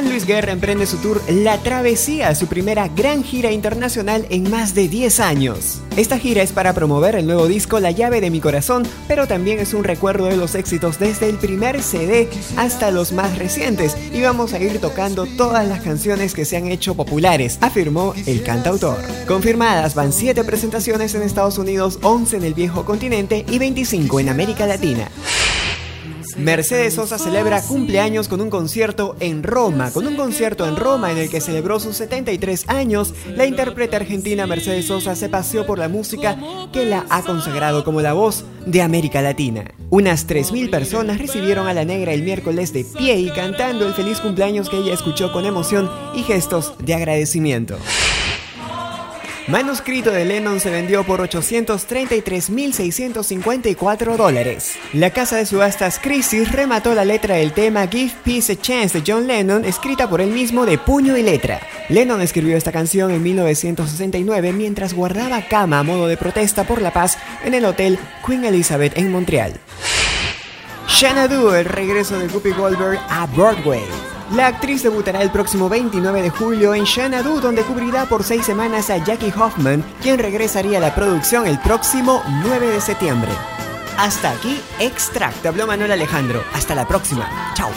Juan Luis Guerra emprende su tour La Travesía, su primera gran gira internacional en más de 10 años. Esta gira es para promover el nuevo disco La llave de mi corazón, pero también es un recuerdo de los éxitos desde el primer CD hasta los más recientes y vamos a ir tocando todas las canciones que se han hecho populares, afirmó el cantautor. Confirmadas van 7 presentaciones en Estados Unidos, 11 en el viejo continente y 25 en América Latina. Mercedes Sosa celebra cumpleaños con un concierto en Roma. Con un concierto en Roma en el que celebró sus 73 años, la intérprete argentina Mercedes Sosa se paseó por la música que la ha consagrado como la voz de América Latina. Unas 3.000 personas recibieron a la negra el miércoles de pie y cantando el feliz cumpleaños que ella escuchó con emoción y gestos de agradecimiento. Manuscrito de Lennon se vendió por 833.654 dólares. La casa de subastas Crisis remató la letra del tema Give Peace a Chance de John Lennon, escrita por él mismo de puño y letra. Lennon escribió esta canción en 1969 mientras guardaba cama a modo de protesta por la paz en el hotel Queen Elizabeth en Montreal. Xanadu, el regreso de Guppy Goldberg a Broadway. La actriz debutará el próximo 29 de julio en Xanadu, donde cubrirá por seis semanas a Jackie Hoffman, quien regresaría a la producción el próximo 9 de septiembre. Hasta aquí, Extract. Habló Manuel Alejandro. Hasta la próxima. Chao.